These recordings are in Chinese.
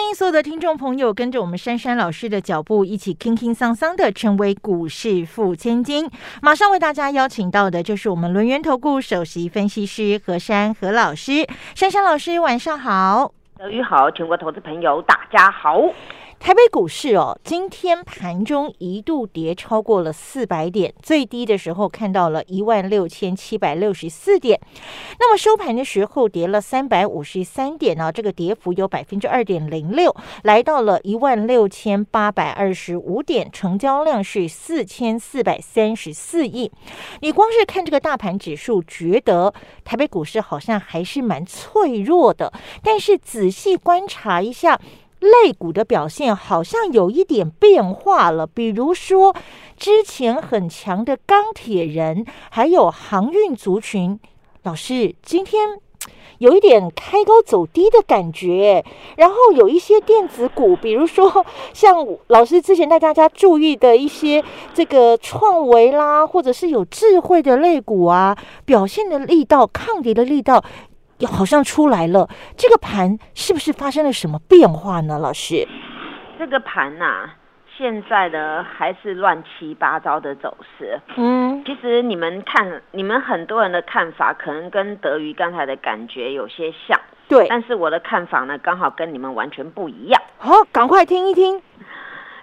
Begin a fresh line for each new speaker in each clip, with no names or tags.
欢迎所有的听众朋友跟着我们珊珊老师的脚步，一起轻轻桑桑的成为股市富千金。马上为大家邀请到的就是我们轮源投顾首席分析师何珊何老师。珊珊老师，晚上好。
德语好，全国投资朋友大家好。
台北股市哦，今天盘中一度跌超过了四百点，最低的时候看到了一万六千七百六十四点。那么收盘的时候跌了三百五十三点呢，这个跌幅有百分之二点零六，来到了一万六千八百二十五点，成交量是四千四百三十四亿。你光是看这个大盘指数，觉得台北股市好像还是蛮脆弱的，但是仔细观察一下。类股的表现好像有一点变化了，比如说之前很强的钢铁人，还有航运族群，老师今天有一点开高走低的感觉。然后有一些电子股，比如说 像老师之前带大家注意的一些这个创维啦，或者是有智慧的类股啊，表现的力道、抗跌的力道。好像出来了，这个盘是不是发生了什么变化呢？老师，
这个盘呐，现在的还是乱七八糟的走势。嗯，其实你们看，你们很多人的看法可能跟德瑜刚才的感觉有些像，
对。
但是我的看法呢，刚好跟你们完全不一样。
好，赶快听一听。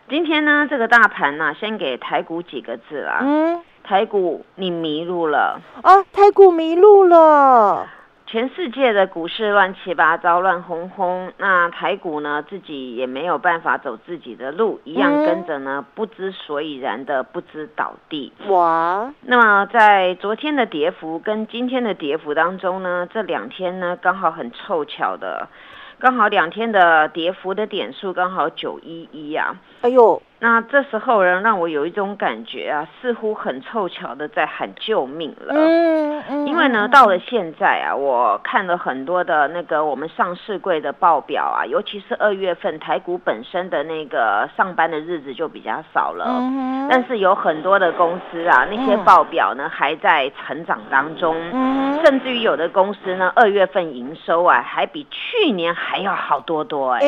今天呢，这个大盘呢，先给台股几个字啦。嗯，台股你迷路了
啊！台股迷路了。
全世界的股市乱七八糟、乱哄哄，那台股呢自己也没有办法走自己的路，一样跟着呢不知所以然的不知倒地。哇！那么在昨天的跌幅跟今天的跌幅当中呢，这两天呢刚好很凑巧的，刚好两天的跌幅的点数刚好九一一啊！哎呦！那这时候呢让我有一种感觉啊，似乎很凑巧的在喊救命了。嗯嗯。因为呢，到了现在啊，我看了很多的那个我们上市柜的报表啊，尤其是二月份台股本身的那个上班的日子就比较少了。嗯但是有很多的公司啊，那些报表呢还在成长当中。嗯。甚至于有的公司呢，二月份营收啊，还比去年还要好多多哎。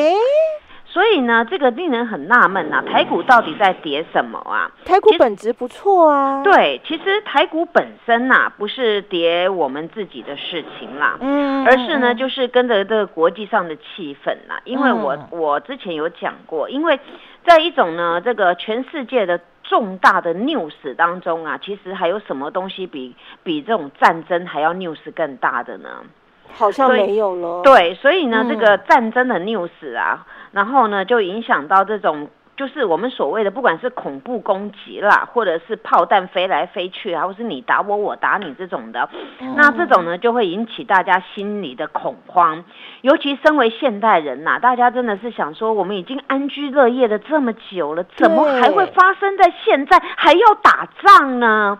所以呢，这个令人很纳闷呐，台股到底在跌什么啊？
台股本质不错啊。
对，其实台股本身呐，不是跌我们自己的事情啦，嗯，而是呢，就是跟着这个国际上的气氛啦。因为我我之前有讲过，因为在一种呢，这个全世界的重大的 news 当中啊，其实还有什么东西比比这种战争还要 news 更大的呢？
好像没有了。
对，所以呢，这个战争的 news 啊。然后呢，就影响到这种，就是我们所谓的，不管是恐怖攻击啦，或者是炮弹飞来飞去啊，或是你打我，我打你这种的，那这种呢，就会引起大家心里的恐慌。尤其身为现代人呐，大家真的是想说，我们已经安居乐业的这么久了，怎么还会发生在现在还要打仗呢？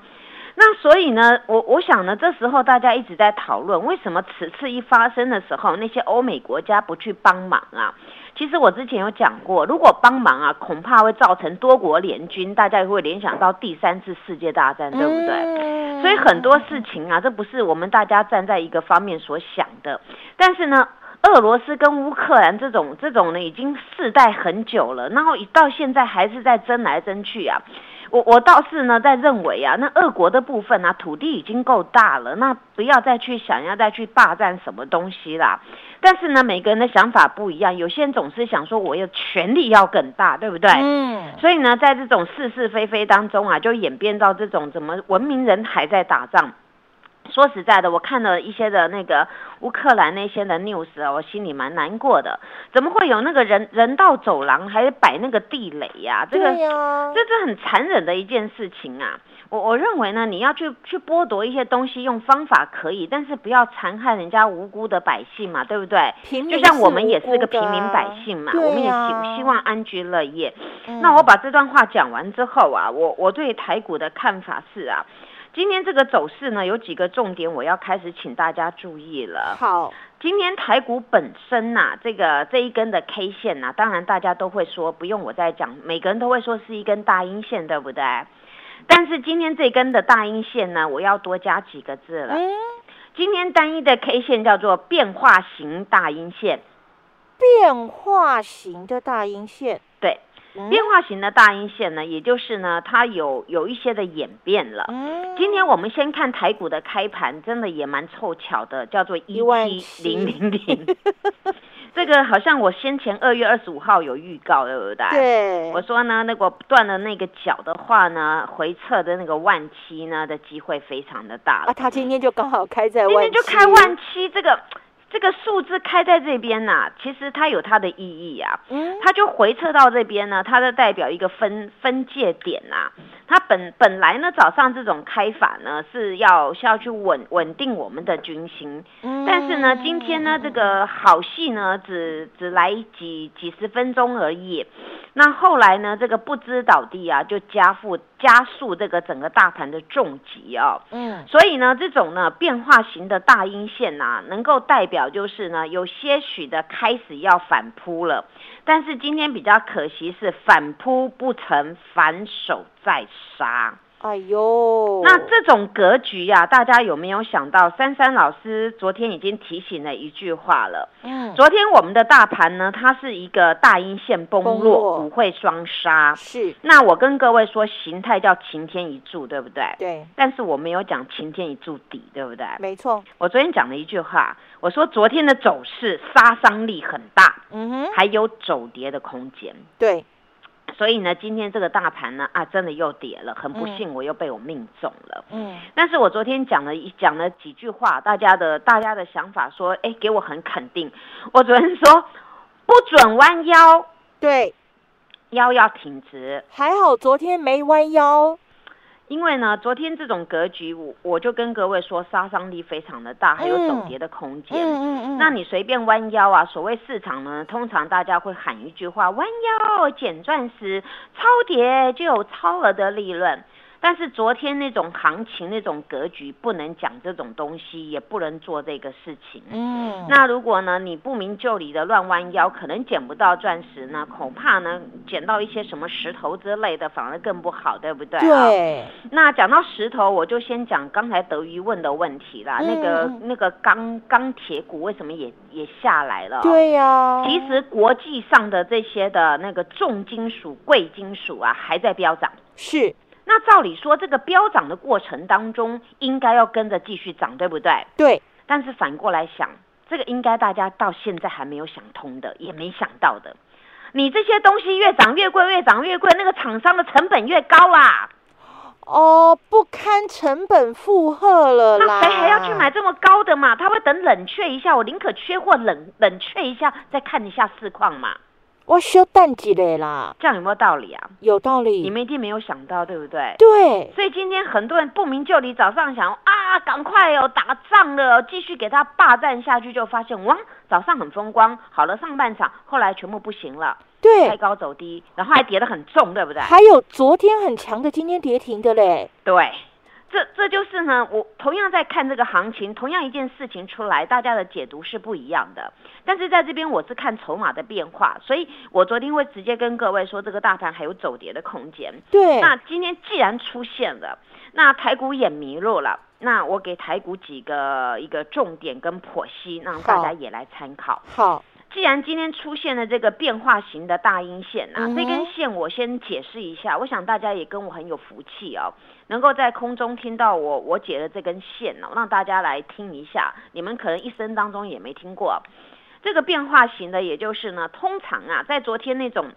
那所以呢，我我想呢，这时候大家一直在讨论，为什么此次一发生的时候，那些欧美国家不去帮忙啊？其实我之前有讲过，如果帮忙啊，恐怕会造成多国联军，大家也会联想到第三次世界大战，对不对？所以很多事情啊，这不是我们大家站在一个方面所想的。但是呢，俄罗斯跟乌克兰这种这种呢，已经世代很久了，然后到现在还是在争来争去啊。我我倒是呢在认为啊，那俄国的部分啊，土地已经够大了，那不要再去想要再去霸占什么东西啦。但是呢，每个人的想法不一样，有些人总是想说，我有权力要更大，对不对？嗯。所以呢，在这种是是非非当中啊，就演变到这种怎么文明人还在打仗。说实在的，我看了一些的那个乌克兰那些的 news 啊，我心里蛮难过的。怎么会有那个人人道走廊还摆那个地雷呀？这个这这很残忍的一件事情啊！我我认为呢，你要去去剥夺一些东西，用方法可以，但是不要残害人家无辜的百姓嘛，对不对？就像我们也是个平民百姓嘛，我们也希希望安居乐业。那我把这段话讲完之后啊，我我对台股的看法是啊。今天这个走势呢，有几个重点，我要开始请大家注意了。
好，
今天台股本身呐、这个这一根的 K 线呐、当然大家都会说，不用我再讲，每个人都会说是一根大阴线，对不对？但是今天这根的大阴线呢，我要多加几个字了。
嗯，
今天单一的 K 线叫做变化型大阴线，
变化型的大阴线，
变化型的大阴线呢，也就是呢，它有有一些的演变了。
嗯，
今天我们先看台股的开盘，真的也蛮凑巧的，叫做一七零零零。这个好像我先前二月二十五号有预告，对不对？。
对，
我说呢，那个断了那个脚的话呢，回撤的那个万七呢的机会非常的大
啊，
了。
他今天就刚好开在
今
万
天就开万七，这个这个数字开在这边呐、其实它有它的意义啊。
嗯，
它就回撤到这边呢，它的代表一个分分界点呐、它本本来呢早上这种开法呢是要是要去稳稳定我们的军心，
嗯。
但是呢今天呢这个好戏呢只只来几几十分钟而已，那后来呢这个不知倒地啊就加速加速这个整个大盘的重击哦。
嗯，
所以呢，这种呢变化型的大阴线呐、能够代表就是呢有些许的开始要反扑了，但是今天比较可惜是反扑不成，反手再杀。
哎呦，
那这种格局呀、大家有没有想到？珊珊老师昨天已经提醒了一句话了。
嗯，
昨天我们的大盘呢，它是一个大阴线崩
崩
落，
落
股汇双杀。
是
那我跟各位说，形态叫晴天一柱，对不对？
对，
但是我没有讲晴天一柱底，对不对？
没错，
我昨天讲了一句话，我说昨天的走势杀伤力很大，
嗯哼，
还有走跌的空间。
对，
所以呢，今天这个大盘呢，啊，真的又跌了，很不幸，我又被我命中了。
嗯，
但是我昨天讲了一讲了几句话，大家的大家的想法说，哎，给我很肯定。我昨天说不准弯腰，
对，
腰要挺直，
还好昨天没弯腰，
因为呢，昨天这种格局，我我就跟各位说，杀伤力非常的大，还有走跌的空间。
嗯嗯嗯，
那你随便弯腰啊，所谓市场呢，通常大家会喊一句话：弯腰捡钻石，超跌就有超额的利润。但是昨天那种行情、那种格局，不能讲这种东西，也不能做这个事情。
嗯，
那如果呢，你不明就里的乱弯腰，可能捡不到钻石呢，恐怕呢捡到一些什么石头之类的，反而更不好，对不对、啊？。
对，
那讲到石头，我就先讲刚才德瑜问的问题啦。
嗯
那个
嗯
那个钢钢铁股为什么也也下来了？。
对呀，
其实国际上的这些的那个重金属、贵金属啊，还在飙涨。
是，
那照理说，这个飙涨的过程当中，应该要跟着继续涨，对不对？
对，
但是反过来想，这个应该大家到现在还没有想通的，也没想到的。你这些东西越涨越贵，越涨越贵，那个厂商的成本越高啦。
哦，不堪成本负荷了啦，
那谁还要去买这么高的嘛？他会等冷却一下，我宁可缺货冷冷却一下，再看一下市况嘛。
我修淡季嘞啦，
这样有没有道理啊？
有道理，
你们一定没有想到，对不对？
对，
所以今天很多人不明就里，早上想啊，赶快哦，打仗了哦，继续给他霸占下去，就发现哇，早上很风光，好了上半场，后来全部不行了，对开
对，
高走低，然后还跌得很重，对不对？
还有昨天很强的，今天跌停的嘞，
对，这这就是呢，我同样在看这个行情，同样一件事情出来，大家的解读是不一样的。但是在这边我是看筹码的变化，所以我昨天会直接跟各位说，这个大盘还有走跌的空间。
对，
那今天既然出现了，那台股也迷路了。那我给台股几个一个重点跟剖析，让大家也来参考。
好，
既然今天出现了这个变化型的大阴线啊，
嗯
这根线我先解释一下，我想大家也跟我很有福气哦，能够在空中听到我我解的这根线哦，让大家来听一下，你们可能一生当中也没听过。这个变化型的，也就是呢，通常啊，在昨天那种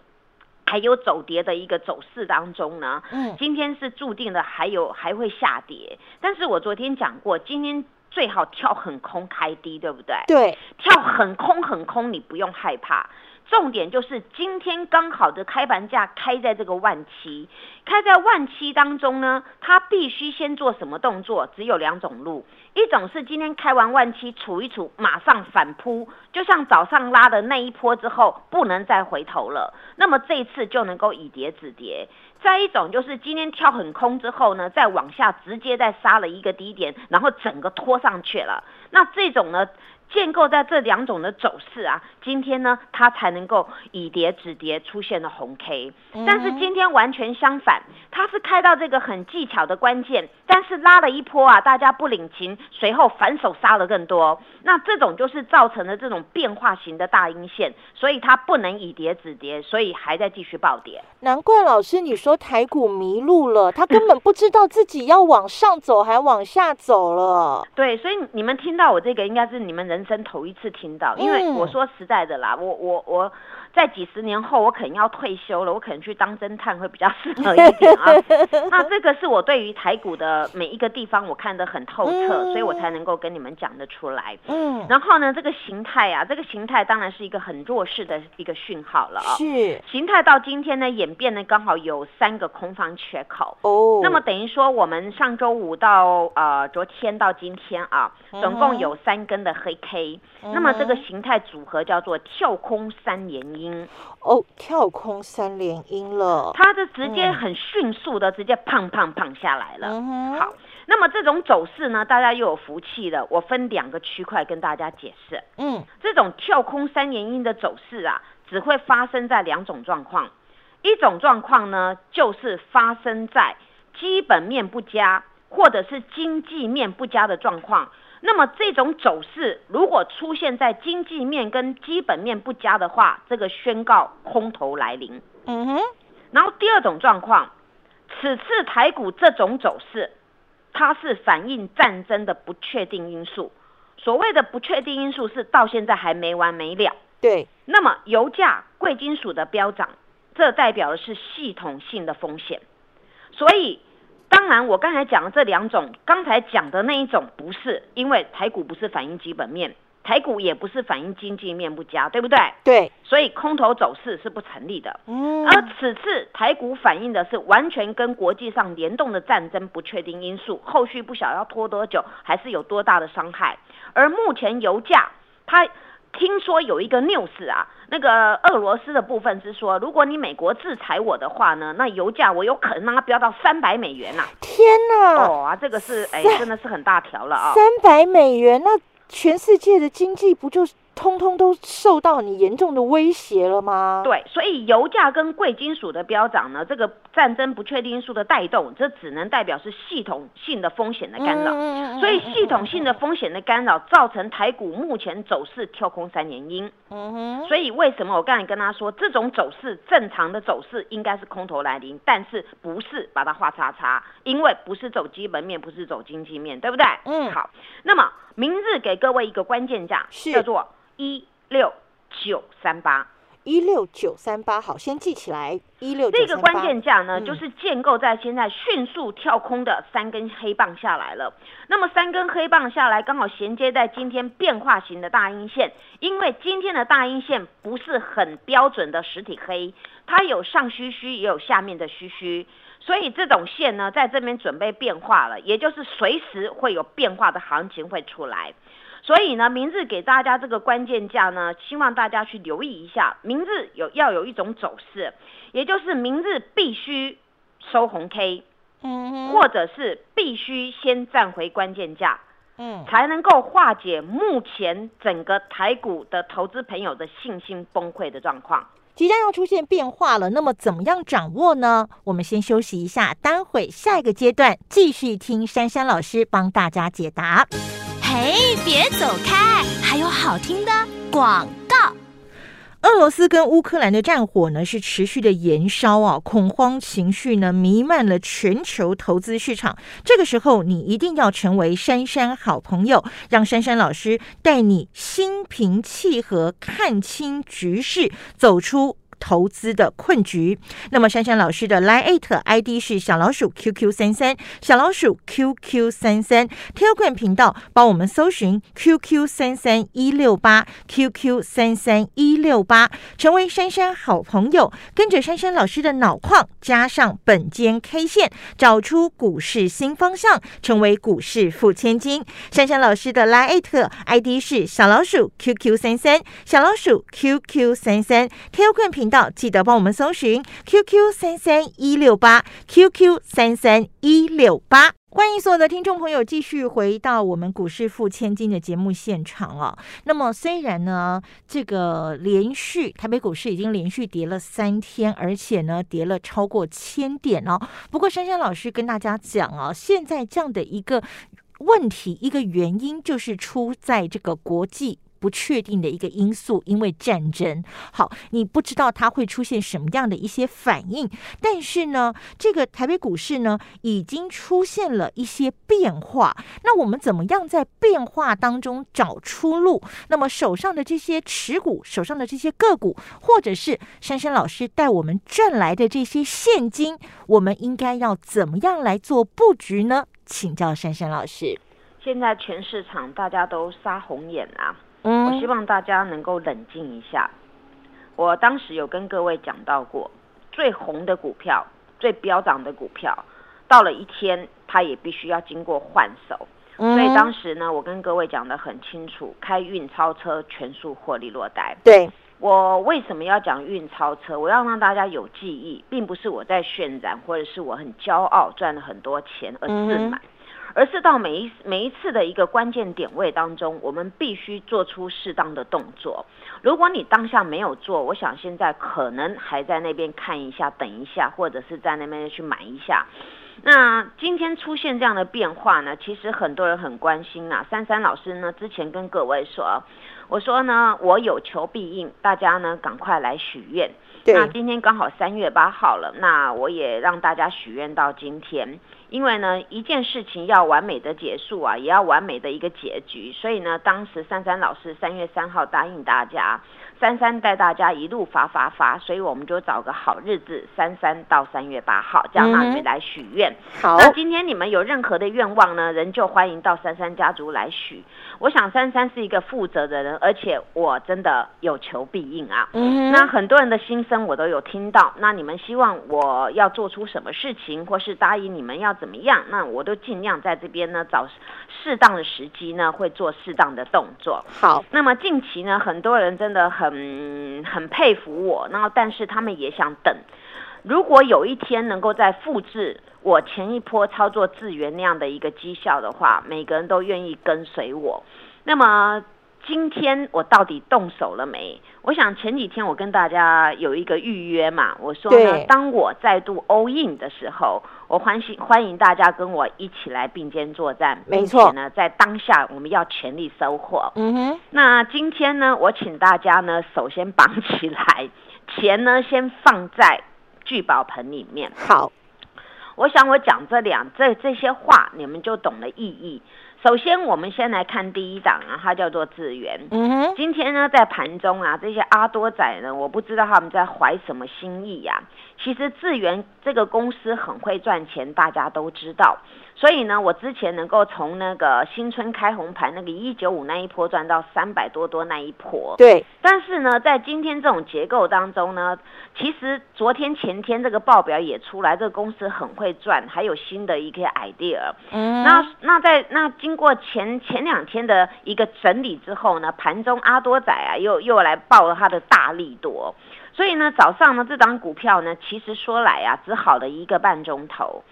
还有走跌的一个走势当中呢，
嗯，
今天是注定的还有还会下跌，但是我昨天讲过，今天最好跳很空开低，对不对？
对，
跳很空很空，你不用害怕。重点就是今天刚好的开盘价开在这个万七，开在万七当中呢，它必须先做什么动作？只有两种路，一种是今天开完万七处一处，马上反扑，就像早上拉的那一波之后，不能再回头了，那么这一次就能够以跌止跌。再一种就是今天跳很空之后呢，再往下直接再杀了一个低点，然后整个拖上去了，那这种呢？建构在这两种的走势啊，今天呢，它才能够以跌止跌出现了红 K。但是今天完全相反，它是开到这个很技巧的关键，但是拉了一波啊，大家不领情，随后反手杀了更多。那这种就是造成了这种变化型的大阴线，所以它不能以跌止跌，所以还在继续暴跌。
难怪老师你说台股迷路了，他根本不知道自己要往上走还往下走了。
对，所以你们听到我这个，应该是你们人。人生头一次听到，因为我说实在的啦，我我我在几十年后，我可能要退休了，我可能去当侦探会比较 适合一点啊。那这个是我对于台股的每一个地方我看得很透彻，所以我才能够跟你们讲得出来。嗯，然后呢，这个形态啊，这个形态当然是一个很弱势的一个讯号了啊。
是
形态到今天呢，演变呢刚好有三个空方缺口哦。那么等于说，我们上周五到呃昨天到今天啊，总共有三根的黑。K，那么这个形态组合叫做跳空三连阴
哦，跳空三连音了，
它的直接很迅速的直接胖胖胖下来了。好，那么这种走势呢，大家又有福气了。我分两个区块跟大家解释。嗯，这种跳空三连音的走势啊，只会发生在两种状况，一种状况呢，就是发生在基本面不佳或者是经济面不佳的状况。那么这种走势如果出现在经济面跟基本面不佳的话，这个宣告空头来临。嗯哼。然后第二种状况，此次台股这种走势，它是反映战争的不确定因素。所谓的不确定因素是到现在还没完没了。
对。
那么油价、贵金属的飙涨，这代表的是系统性的风险。所以。当然，我刚才讲的这两种，刚才讲的那一种不是，因为台股不是反映基本面，台股也不是反映经济面不佳，对不对？
对，
所以空头走势是不成立的。嗯，而此次台股反映的是完全跟国际上联动的战争不确定因素，后续不晓得要拖多久，还是有多大的伤害。而目前油价，它。听说有一个 news 啊，那个俄罗斯的部分是说，如果你美国制裁我的话呢，那油价我有可能让它飙到三百美元呐！
天哪！
哦啊，这个是哎，真的是很大条了啊！
三百美元，那全世界的经济不就是？通通都受到你严重的威胁了吗？
对，所以油价跟贵金属的飙涨呢，这个战争不确定因素的带动，这只能代表是系统性的风险的干扰。所以系统性的风险的干扰，造成台股目前走势跳空三连阴。嗯哼。所以为什么我刚才跟他说，这种走势正常的走势应该是空头来临，但是不是把它画叉叉，因为不是走基本面，不是走经济面，对不对？嗯。好，那么明日给各位一个关键价，叫做。一六九三八，
一六九三八，好，先记起来。一六
这个关键价呢，就是建构在现在迅速跳空的三根黑棒下来了。那么三根黑棒下来，刚好衔接在今天变化型的大阴线。因为今天的大阴线不是很标准的实体黑，它有上虚虚，也有下面的虚虚，所以这种线呢，在这边准备变化了，也就是随时会有变化的行情会出来。所以呢，明日给大家这个关键价呢，希望大家去留意一下。明日有要有一种走势，也就是明日必须收红 K，嗯，或者是必须先站回关键价，嗯，才能够化解目前整个台股的投资朋友的信心崩溃的状况。
即将要出现变化了，那么怎么样掌握呢？我们先休息一下，待会下一个阶段继续听珊珊老师帮大家解答。哎，别走开！还有好听的广告。俄罗斯跟乌克兰的战火呢是持续的延烧啊，恐慌情绪呢弥漫了全球投资市场。这个时候，你一定要成为珊珊好朋友，让珊珊老师带你心平气和看清局势，走出。投资的困局。那么珊珊老师的 Line ID 是小老鼠 QQ 三三，小老鼠 QQ 三三，Telegram 频道帮我们搜寻 QQ 三三一六八 QQ 三三一六八，成为珊珊好朋友，跟着珊珊老师的脑矿加上本间 K 线，找出股市新方向，成为股市富千金。珊珊老师的 Line ID 是小老鼠 QQ 三三，小老鼠 QQ 三三，Telegram 频频道记得帮我们搜寻 QQ 三三一六八 QQ 三三一六八。欢迎所有的听众朋友继续回到我们股市付千金的节目现场哦。那么虽然呢，这个连续台北股市已经连续跌了三天，而且呢跌了超过千点哦。不过珊珊老师跟大家讲啊，现在这样的一个问题，一个原因就是出在这个国际。不确定的一个因素，因为战争，好，你不知道它会出现什么样的一些反应。但是呢，这个台北股市呢，已经出现了一些变化。那我们怎么样在变化当中找出路？那么手上的这些持股，手上的这些个股，或者是珊珊老师带我们赚来的这些现金，我们应该要怎么样来做布局呢？请教珊珊老师。
现在全市场大家都杀红眼啊！我希望大家能够冷静一下。我当时有跟各位讲到过，最红的股票、最飙涨的股票，到了一天，它也必须要经过换手。所以当时呢，我跟各位讲的很清楚，开运钞车全数获利落袋。
对
我为什么要讲运钞车？我要让大家有记忆，并不是我在渲染，或者是我很骄傲赚了很多钱而自满。而是到每一每一次的一个关键点位当中，我们必须做出适当的动作。如果你当下没有做，我想现在可能还在那边看一下、等一下，或者是在那边去买一下。那今天出现这样的变化呢？其实很多人很关心啊。珊珊老师呢，之前跟各位说，我说呢，我有求必应，大家呢赶快来许愿。那今天刚好三月八号了，那我也让大家许愿到今天。因为呢，一件事情要完美的结束啊，也要完美的一个结局。所以呢，当时珊珊老师三月三号答应大家，珊珊带大家一路发发发，所以我们就找个好日子，三三到三月八号，这样让你们来许愿。
好，
那今天你们有任何的愿望呢，仍旧欢迎到珊珊家族来许。我想珊珊是一个负责的人，而且我真的有求必应啊。嗯，那很多人的心声我都有听到。那你们希望我要做出什么事情，或是答应你们要？怎么样？那我都尽量在这边呢，找适当的时机呢，会做适当的动作。
好，
那么近期呢，很多人真的很很佩服我，然后但是他们也想等。如果有一天能够再复制我前一波操作资源那样的一个绩效的话，每个人都愿意跟随我。那么。今天我到底动手了没？我想前几天我跟大家有一个预约嘛，我说呢，当我再度 all in 的时候，我欢喜欢迎大家跟我一起来并肩作战，
没错
呢，在当下我们要全力收获。
嗯哼，
那今天呢，我请大家呢，首先绑起来，钱呢先放在聚宝盆里面。
好，
我想我讲这两这这些话，你们就懂了意义。首先，我们先来看第一档啊，它叫做智源。
嗯哼，
今天呢，在盘中啊，这些阿多仔呢，我不知道他们在怀什么心意呀。其实智源这个公司很会赚钱，大家都知道。所以呢，我之前能够从那个新春开红盘那个一九五那一波赚到三百多多那一波。
对。
但是呢，在今天这种结构当中呢，其实昨天前天这个报表也出来，这个公司很会赚，还有新的一个 idea。
嗯。
那那在那经过前前两天的一个整理之后呢，盘中阿多仔啊又又来报了他的大力多，所以呢早上呢这档股票呢其实说来啊只好了一个半钟头。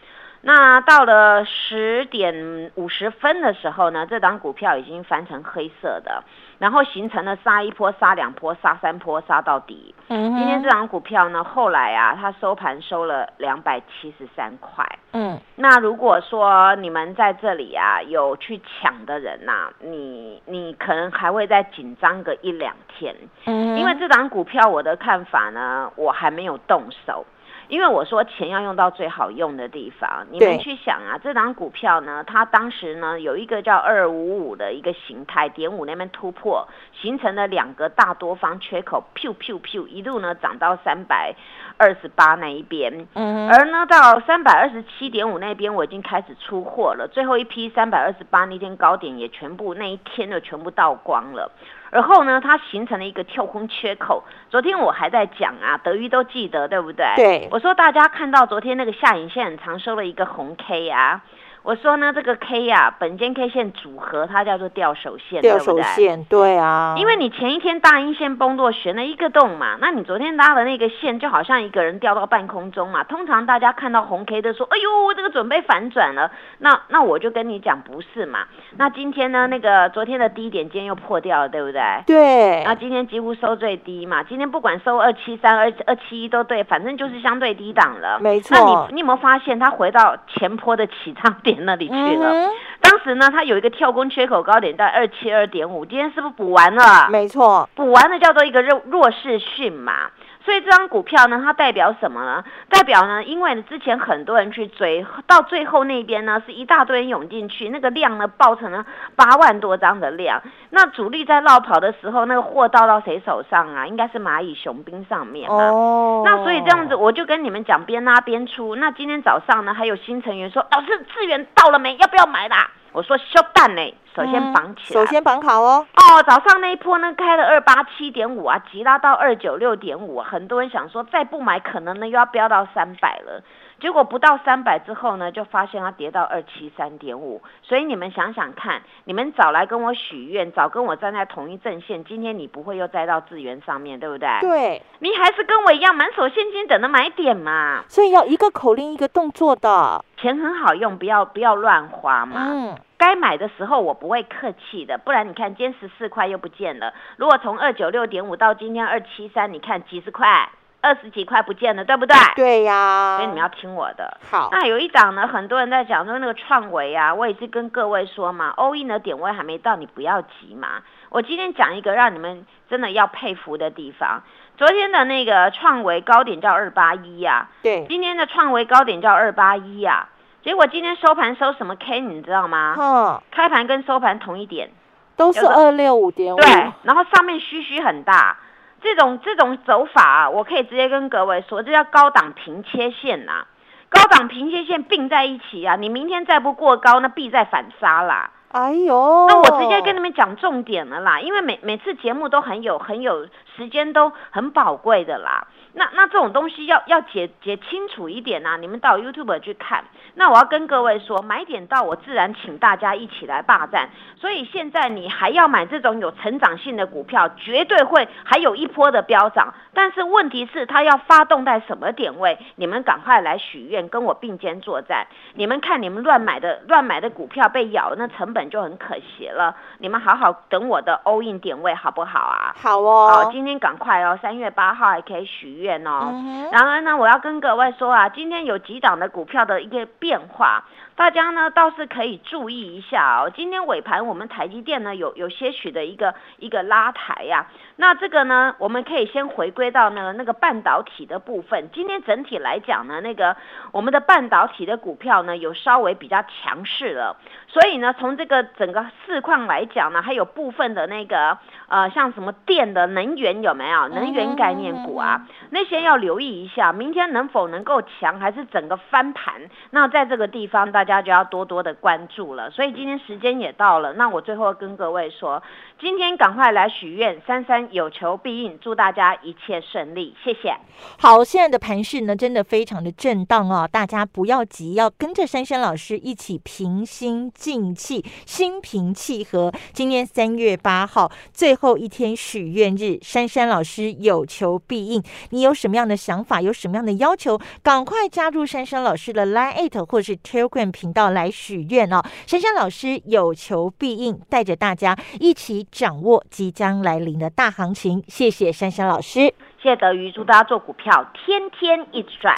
那到了十点五十分的时候呢，这档股票已经翻成黑色的，然后形成了杀一波、杀两波、杀三波、杀到底。
嗯，
今天这档股票呢，后来啊，它收盘收了两百七十三块。
嗯，
那如果说你们在这里啊有去抢的人呐，你你可能还会再紧张个一两天。
嗯，
因为这档股票我的看法呢，我还没有动手。因为我说钱要用到最好用的地方，你们去想啊，这档股票呢，它当时呢有一个叫二五五的一个形态，点五那边突破，形成了两个大多方缺口，噗噗噗，一路呢涨到三百二十八那一边，
嗯，
而呢，到三百二十七点五那边，我已经开始出货了。最后一批三百二十八那天高点也全部那一天就全部倒光了。而后呢，它形成了一个跳空缺口。昨天我还在讲啊，德瑜都记得对不对？
对
我说大家看到昨天那个下影线很长收了一个红 K 啊。我说呢，这个 K 呀、本间 K 线组合它叫做吊手线，
掉手？线，对啊，
因为你前一天大阴线崩落悬了一个洞嘛，那你昨天拉的那个线就好像一个人掉到半空中嘛。通常大家看到红 K 的说，哎呦，这个准备反转了。那那我就跟你讲不是嘛。那今天呢，那个昨天的低点今天又破掉了，对不对？
对
那今天几乎收最低嘛，今天不管收二七三、二二七一都对，反正就是相对低档了。
没错
那你你有没有发现它回到前坡的起涨点那里去了？
嗯
当时呢，它有一个跳空缺口高点在二七二点五，今天是不是补完了？
没错，
补完了叫做一个弱弱势讯嘛。所以这张股票呢，它代表什么呢？代表呢，因为之前很多人去追，到最后那边呢，是一大堆人涌进去，那个量呢爆成了八万多张的量。那主力在绕跑的时候，那个货到到谁手上啊？应该是蚂蚁雄兵上面嘛。
哦，
那所以这样子，我就跟你们讲，边拉边出。那今天早上呢，还有新成员说，老师资源到了没？要不要买啦？我说休蛋呢，首先
嗯
绑起来。
首先绑好哦，
哦，早上那一波呢开了二八七点五啊，急拉到二九六点五，很多人想说再不买可能呢又要飙到三百了，结果不到三百之后呢，就发现它跌到二七三点五，所以你们想想看，你们早来跟我许愿，早跟我站在同一阵线，今天你不会又栽到资源上面，对不对？
对，
你还是跟我一样满手现金等着买点嘛，
所以要一个口令一个动作的，
钱很好用，不要不要乱花嘛。
嗯，
该买的时候我不会客气的，不然你看今天十四块又不见了。如果从二九六点五到今天二七三，你看几十块，二十几块不见了，对不对？
对呀，
所以你们要听我的。
好，
那有一档呢，很多人在讲说那个创维啊，我也是跟各位说嘛，欧印的点位还没到，你不要急嘛。我今天讲一个让你们真的要佩服的地方。昨天的那个创维高点叫二八一呀，
对，
今天的创维高点叫二八一呀，结果今天收盘收什么 K 你知道吗？
嗯，
开盘跟收盘同一点，
都是二六五点五，
对，然后上面虚虚很大，这种这种走法、啊，我可以直接跟各位说，这叫高档平切线呐、高档平切线并在一起啊，你明天再不过高，那必再反杀啦。
哎呦，
那我直接跟你们讲重点了啦，因为每每次节目都很有很有时间，都很宝贵的啦。那那这种东西要要解解清楚一点呐、你们到 YouTube 去看。那我要跟各位说，买点到我自然请大家一起来霸占。所以现在你还要买这种有成长性的股票，绝对会还有一波的飙涨。但是问题是它要发动在什么点位？你们赶快来许愿，跟我并肩作战。你们看你们乱买的乱买的股票被咬，那成本就很可惜了。你们好好等我的 all in 点位好不好啊？
好
哦，
哦，
今天赶快哦，三月八号还可以许愿哦。
嗯
然而呢，我要跟各位说啊，今天有几档的股票的一个变化，大家呢倒是可以注意一下哦。今天尾盘我们台积电呢有有些许的一个一个拉抬呀、那这个呢，我们可以先回归到那个那个半导体的部分。今天整体来讲呢，那个我们的半导体的股票呢有稍微比较强势了，所以呢，从这个整个市况来讲呢，还有部分的那个呃像什么电的能源有没有能源概念股啊？那些要留意一下，明天能否能够强，还是整个翻盘？那在这个地方，大家就要多多的关注了。所以今天时间也到了，那我最后跟各位说，今天赶快来许愿，珊珊有求必应，祝大家一切顺利，谢谢。
好，现在的盘势呢，真的非常的震荡哦，大家不要急，要跟着珊珊老师一起平心静气，心平气和。今天三月八号最后一天许愿日，珊珊老师有求必应。你有什么样的想法，有什么样的要求，赶快加入珊珊老师的 Line 或是 Telegram 频道来许愿哦。珊珊老师有求必应，带着大家一起掌握即将来临的大行情。谢谢珊珊老师。
谢谢德瑜，祝大家做股票天天一直赚。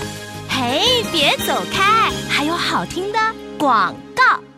嘿，别走开，还有好听的广告。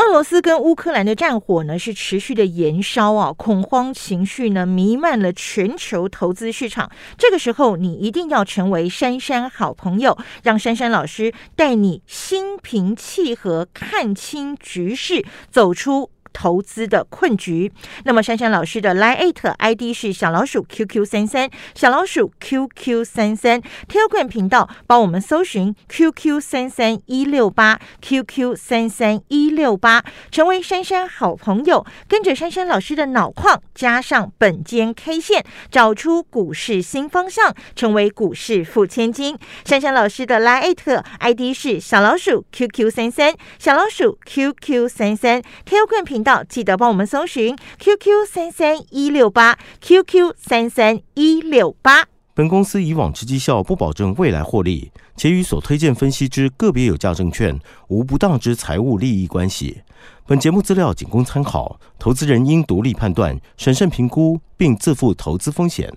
俄罗斯跟乌克兰的战火呢是持续的延烧啊，恐慌情绪呢弥漫了全球投资市场。这个时候，你一定要成为珊珊好朋友，让珊珊老师带你心平气和看清局势，走出。投资的困局。那么，珊珊老师的 Line ID 是小老鼠 QQ 三三，小老鼠 QQ 三三 Telegram 频道帮我们搜寻 QQ 三三一六八 QQ 三三一六八，成为珊珊好朋友，跟着珊珊老师的脑矿，加上本间 K 线，找出股市新方向，成为股市富千金。珊珊老师的 Line ID 是小老鼠 QQ 三三，小老鼠 QQ 三三 Telegram 频。道记得帮我们搜寻 QQ 三三一六八 QQ 三三一六八。
本公司以往之绩效不保证未来获利，且与所推荐分析之个别有价证券无不当之财务利益关系。本节目资料仅供参考，投资人应独立判断、审慎评估，并自负投资风险。